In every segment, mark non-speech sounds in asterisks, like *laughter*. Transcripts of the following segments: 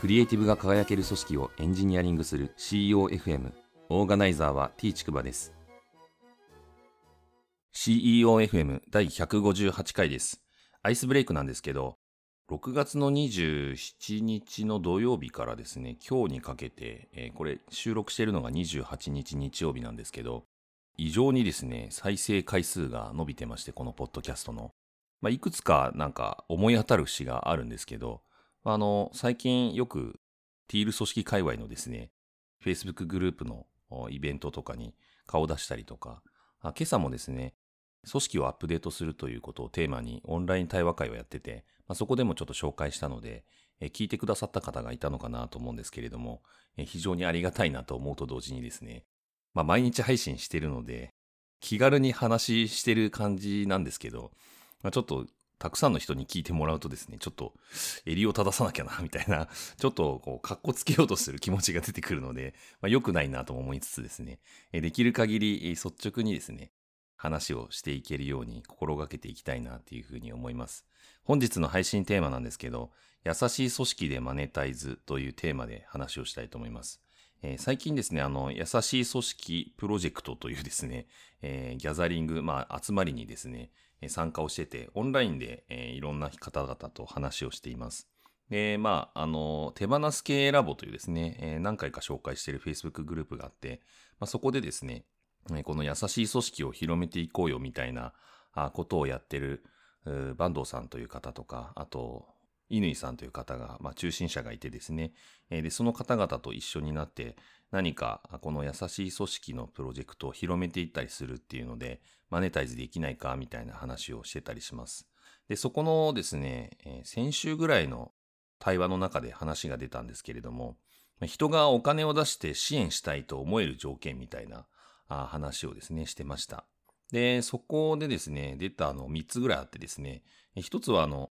クリエイティブが輝ける組織をエンジニアリングする CEOFM オーガナイザーは T ちくばです。CEOFM 第158回です。アイスブレイクなんですけど6月の27日の土曜日からですね今日にかけて、えー、これ収録しているのが28日日曜日なんですけど異常にですね再生回数が伸びてましてこのポッドキャストの。まあ、いくつかなんか思い当たる節があるんですけど、あの、最近よくティール組織界隈のですね、Facebook グループのイベントとかに顔を出したりとか、今朝もですね、組織をアップデートするということをテーマにオンライン対話会をやってて、まあ、そこでもちょっと紹介したので、聞いてくださった方がいたのかなと思うんですけれども、非常にありがたいなと思うと同時にですね、まあ、毎日配信してるので、気軽に話してる感じなんですけど、まあ、ちょっとたくさんの人に聞いてもらうとですね、ちょっと襟を正さなきゃな、*laughs* みたいな、ちょっとこう、格好つけようとする気持ちが出てくるので、まあ、良くないなとも思いつつですね、できる限り率直にですね、話をしていけるように心がけていきたいなっていうふうに思います。本日の配信テーマなんですけど、優しい組織でマネタイズというテーマで話をしたいと思います。えー、最近ですね、あの、優しい組織プロジェクトというですね、えー、ギャザリング、まあ、集まりにですね、参加をしてて、オンラインで、え、いろんな方々と話をしています。で、まあ、あの、手放す系ラボというですね、え、何回か紹介している Facebook グループがあって、まあ、そこでですね、この優しい組織を広めていこうよみたいなことをやってる坂東さんという方とか、あと、乾さんという方が、まあ、中心者がいてですね、えで、その方々と一緒になって、何かこの優しい組織のプロジェクトを広めていったりするっていうので、マネタイズできないかみたいな話をしてたりします。で、そこのですね、え先週ぐらいの対話の中で話が出たんですけれども、人がお金を出して支援したいと思える条件みたいな話をですね、してました。で、そこでですね、出たの3つぐらいあってですね、1つはあの、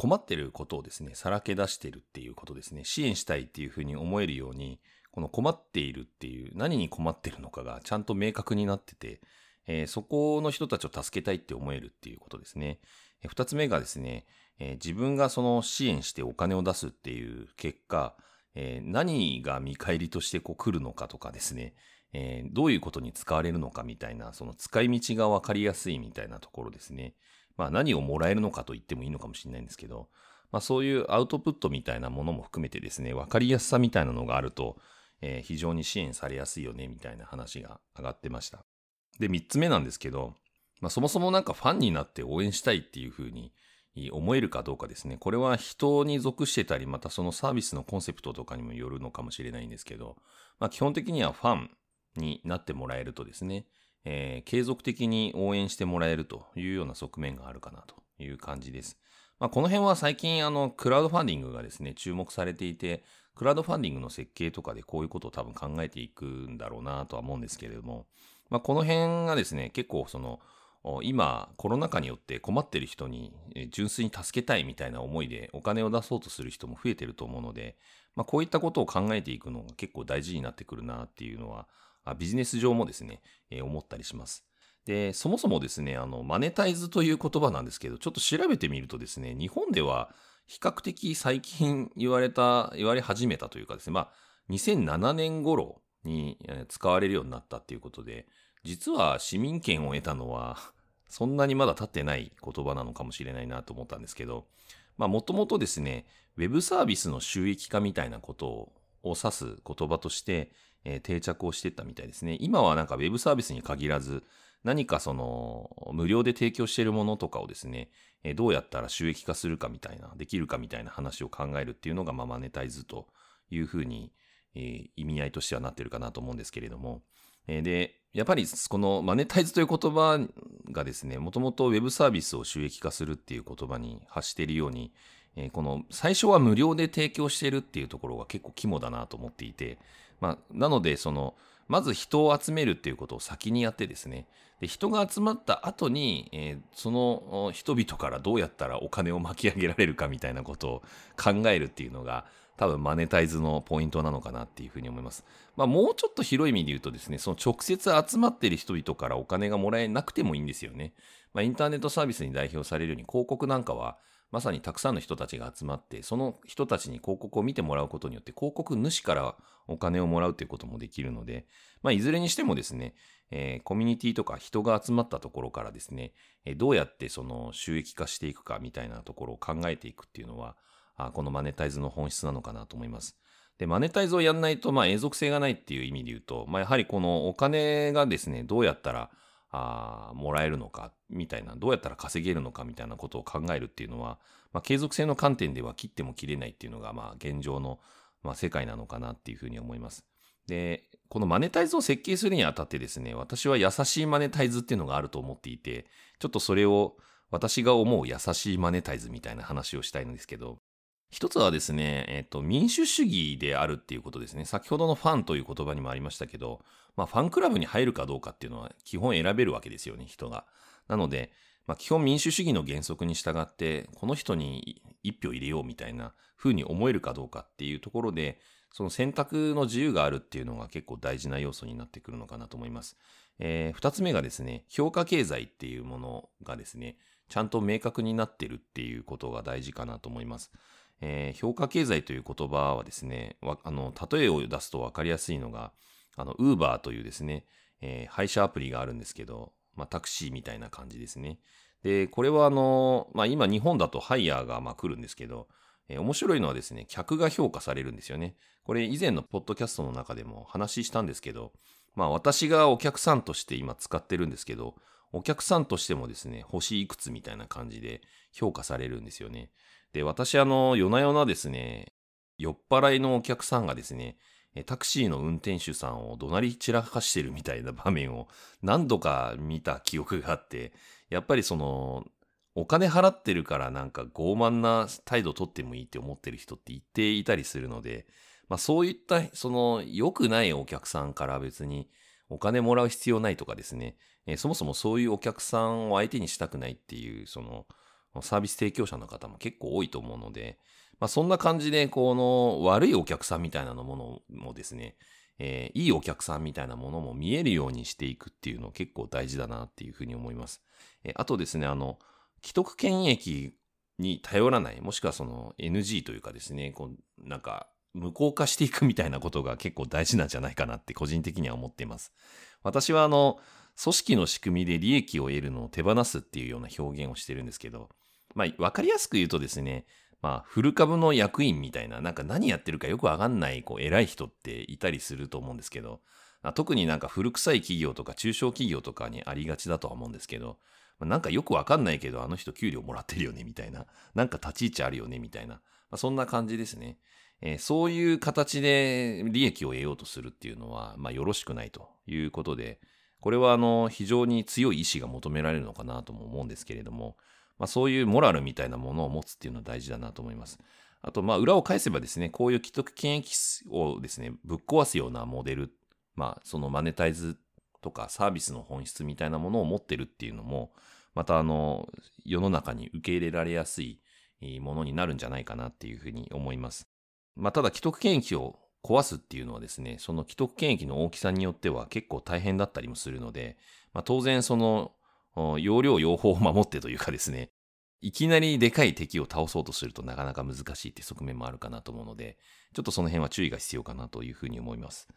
困ってることをですね、さらけ出してるっていうことですね。支援したいっていうふうに思えるように、この困っているっていう、何に困ってるのかがちゃんと明確になってて、えー、そこの人たちを助けたいって思えるっていうことですね。えー、二つ目がですね、えー、自分がその支援してお金を出すっていう結果、え何が見返りとしてこう来るのかとかですね、えどういうことに使われるのかみたいな、その使い道がわかりやすいみたいなところですね。まあ何をもらえるのかと言ってもいいのかもしれないんですけど、まあそういうアウトプットみたいなものも含めてですね、わかりやすさみたいなのがあると、えー、非常に支援されやすいよね、みたいな話が上がってました。で、三つ目なんですけど、まあ、そもそもなんかファンになって応援したいっていうふうに思えるかどうかですね。これは人に属してたり、またそのサービスのコンセプトとかにもよるのかもしれないんですけど、まあ、基本的にはファンになってもらえるとですね、えー、継続的に応援してもらえるというような側面があるかなという感じです。まあ、この辺は最近あのクラウドファンディングがですね、注目されていて、クラウドファンディングの設計とかでこういうことを多分考えていくんだろうなとは思うんですけれども、まあ、この辺がですね、結構その、今、コロナ禍によって困ってる人に純粋に助けたいみたいな思いでお金を出そうとする人も増えてると思うので、まあ、こういったことを考えていくのが結構大事になってくるなっていうのは、ビジネス上もですね、えー、思ったりします。で、そもそもですね、あの、マネタイズという言葉なんですけど、ちょっと調べてみるとですね、日本では比較的最近言われた、言われ始めたというかですね、まあ、2007年頃に使われるようになったっていうことで、実は市民権を得たのは、*laughs* そんなにまだ経ってない言葉なのかもしれないなと思ったんですけど、まあ、もともとですね、ウェブサービスの収益化みたいなことを指す言葉として、えー、定着をしていったみたいですね。今はなんかウェブサービスに限らず、何かその、無料で提供しているものとかをですね、どうやったら収益化するかみたいな、できるかみたいな話を考えるっていうのが、まあ、マネタイズというふうに、えー、意味合いとしてはなってるかなと思うんですけれども、えー、で、やっぱりこのマネタイズという言葉がですね、もともとウェブサービスを収益化するっていう言葉に発しているように、えー、この最初は無料で提供しているっていうところが結構肝だなと思っていて、まあ、なので、その、まず人を集めるっていうことを先にやってですね、で人が集まった後に、えー、その人々からどうやったらお金を巻き上げられるかみたいなことを考えるっていうのが、多分マネタイズのポイントなのかなっていうふうに思います。まあもうちょっと広い意味で言うとですね、その直接集まっている人々からお金がもらえなくてもいいんですよね。まあインターネットサービスに代表されるように広告なんかは、まさにたくさんの人たちが集まって、その人たちに広告を見てもらうことによって、広告主からお金をもらうということもできるので、まあ、いずれにしてもですね、えー、コミュニティとか人が集まったところからですね、えー、どうやってその収益化していくかみたいなところを考えていくっていうのは、あこのマネタイズの本質なのかなと思います。で、マネタイズをやんないと、まあ、永続性がないっていう意味で言うと、まあ、やはりこのお金がですね、どうやったら、あもらえるのか、みたいな、どうやったら稼げるのか、みたいなことを考えるっていうのは、まあ、継続性の観点では切っても切れないっていうのが、まあ、現状の、まあ、世界なのかなっていうふうに思います。で、このマネタイズを設計するにあたってですね、私は優しいマネタイズっていうのがあると思っていて、ちょっとそれを私が思う優しいマネタイズみたいな話をしたいんですけど、一つはですね、えっ、と、民主主義であるっていうことですね。先ほどのファンという言葉にもありましたけど、まあ、ファンクラブに入るかどうかっていうのは基本選べるわけですよね、人が。なので、まあ、基本民主主義の原則に従って、この人に一票入れようみたいな風に思えるかどうかっていうところで、その選択の自由があるっていうのが結構大事な要素になってくるのかなと思います。えー、二つ目がですね、評価経済っていうものがですね、ちゃんと明確になってるっていうことが大事かなと思います。えー、評価経済という言葉はですね、あの、例えを出すと分かりやすいのが、あの、ウーバーというですね、えー、配車アプリがあるんですけど、まあ、タクシーみたいな感じですね。で、これはあの、まあ、今日本だとハイヤーがまあ来るんですけど、えー、面白いのはですね、客が評価されるんですよね。これ以前のポッドキャストの中でも話したんですけど、まあ私がお客さんとして今使ってるんですけど、お客さんとしてもですね、星いくつみたいな感じで評価されるんですよね。で、私あの、夜な夜なですね、酔っ払いのお客さんがですね、タクシーの運転手さんを怒鳴り散らかしてるみたいな場面を何度か見た記憶があって、やっぱりその、お金払ってるからなんか傲慢な態度をとってもいいって思ってる人って言っていたりするので、まあそういったその良くないお客さんから別にお金もらう必要ないとかですね、えー、そもそもそういうお客さんを相手にしたくないっていうそのサービス提供者の方も結構多いと思うので、まあそんな感じでこの悪いお客さんみたいなものもですね、えー、いいお客さんみたいなものも見えるようにしていくっていうの結構大事だなっていうふうに思います。えー、あとですね、あの、既得権益に頼らない、もしくはその NG というかですね、こうなんか無効化していくみたいなことが結構大事なんじゃないかなって個人的には思っています。私はあの、組織の仕組みで利益を得るのを手放すっていうような表現をしてるんですけど、まあ、わかりやすく言うとですね、まあ、フル株の役員みたいな、なんか何やってるかよくわかんない、こう、偉い人っていたりすると思うんですけど、特になんか古臭い企業とか中小企業とかにありがちだとは思うんですけど、なんかよくわかんないけど、あの人給料もらってるよね、みたいな。なんか立ち位置あるよね、みたいな。まあ、そんな感じですね。えー、そういう形で利益を得ようとするっていうのは、まあ、よろしくないということで、これはあの、非常に強い意志が求められるのかなとも思うんですけれども、まあ、そういうモラルみたいなものを持つっていうのは大事だなと思います。あと、まあ、裏を返せばですね、こういう既得権益をですね、ぶっ壊すようなモデル、まあ、そのマネタイズとかサービスの本質みたいなものを持ってるっていうのも、またあの、世の中に受け入れられやすいものになるんじゃないかなっていうふうに思います。まあ、ただ既得権益を壊すっていうのはですね、その既得権益の大きさによっては結構大変だったりもするので、まあ、当然その、容量用法を守ってというかですね、いきなりでかい敵を倒そうとするとなかなか難しいって側面もあるかなと思うので、ちょっとその辺は注意が必要かなというふうに思います。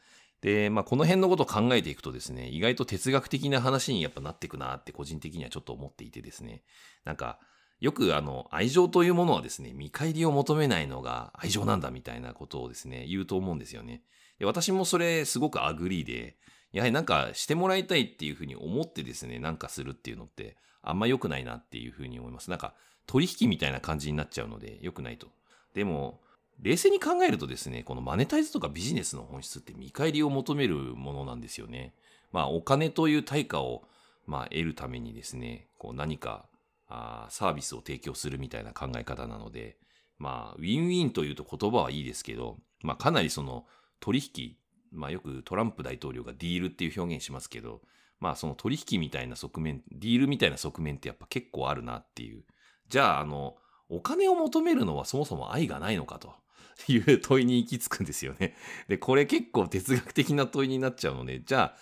で、まあ、この辺のことを考えていくとですね、意外と哲学的な話にやっぱなっていくなって個人的にはちょっと思っていてですね、なんか、よくあの、愛情というものはですね、見返りを求めないのが愛情なんだみたいなことをですね、言うと思うんですよね。で私もそれすごく agree で、やはりなんかしてもらいたいっていうふうに思ってですね、なんかするっていうのってあんま良くないなっていうふうに思います。なんか取引みたいな感じになっちゃうので良くないと。でも、冷静に考えるとですね、このマネタイズとかビジネスの本質って見返りを求めるものなんですよね。まあお金という対価をまあ得るためにですね、こう何かあサービスを提供するみたいな考え方なので、まあ、ウィンウィンというと言葉はいいですけど、まあ、かなりその取引、まあ、よくトランプ大統領がディールっていう表現しますけど、まあ、その取引みたいな側面、ディールみたいな側面ってやっぱ結構あるなっていう。じゃあ、あの、お金を求めるのはそもそも愛がないのかという問いに行き着くんですよね。で、これ結構哲学的な問いになっちゃうので、じゃ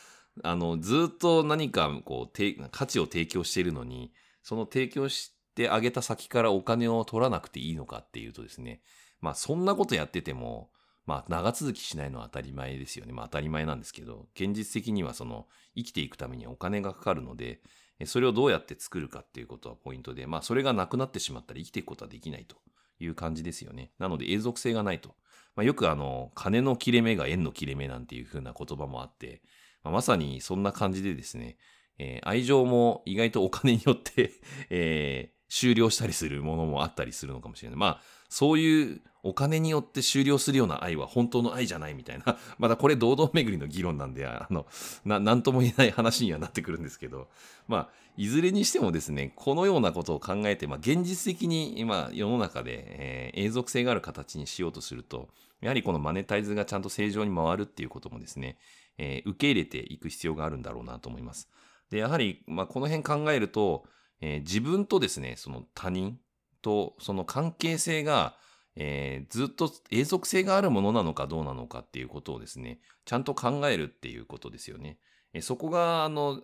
あ、あの、ずっと何かこう、価値を提供しているのに、その提供してあげた先からお金を取らなくていいのかっていうとですね、まあそんなことやってても、まあ長続きしないのは当たり前ですよね。まあ当たり前なんですけど、現実的にはその生きていくためにお金がかかるので、それをどうやって作るかっていうことはポイントで、まあそれがなくなってしまったら生きていくことはできないという感じですよね。なので永続性がないと。まあ、よくあの、金の切れ目が円の切れ目なんていう風な言葉もあって、まあ、まさにそんな感じでですね、えー、愛情も意外とお金によって *laughs* えー、終了したりするものもあったりするのかもしれない。まあ、そういうお金によって終了するような愛は本当の愛じゃないみたいな、*laughs* まだこれ堂々巡りの議論なんで、あの、な、なんとも言えない話にはなってくるんですけど、まあ、いずれにしてもですね、このようなことを考えて、まあ、現実的に今、世の中で、えー、永続性がある形にしようとすると、やはりこのマネタイズがちゃんと正常に回るっていうこともですね、えー、受け入れていく必要があるんだろうなと思います。で、やはり、まあ、この辺考えると、えー、自分とですね、その他人とその関係性が、えー、ずっと永続性があるものなのかどうなのかっていうことをですね、ちゃんと考えるっていうことですよね。え、そこが、あの、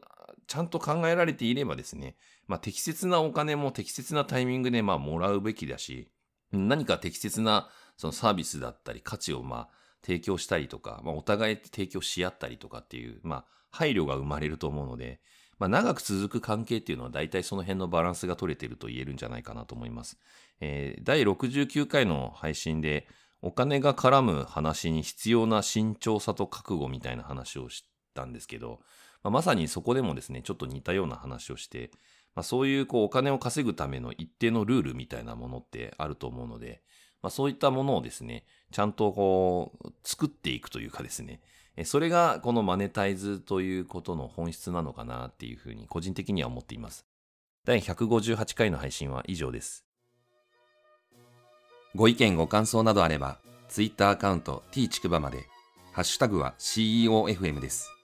ちゃんと考えられていればですね、まあ、適切なお金も適切なタイミングで、まあ、もらうべきだし、何か適切なそのサービスだったり価値を、まあ、提供したりとか、まあ、お互い提供し合ったりとかっていう、まあ、配慮が生まれると思うので、まあ、長く続く関係っていうのは大体その辺のバランスが取れてると言えるんじゃないかなと思います。えー、第69回の配信でお金が絡む話に必要な慎重さと覚悟みたいな話をしたんですけど、まあ、まさにそこでもですね、ちょっと似たような話をして、まあ、そういうこうお金を稼ぐための一定のルールみたいなものってあると思うので、まあ、そういったものをですね、ちゃんとこう作っていくというかですね、それがこのマネタイズということの本質なのかなっていうふうに個人的には思っています。第158回の配信は以上です。ご意見ご感想などあれば、Twitter アカウント t ちくばまで、ハッシュタグは CEOFM です。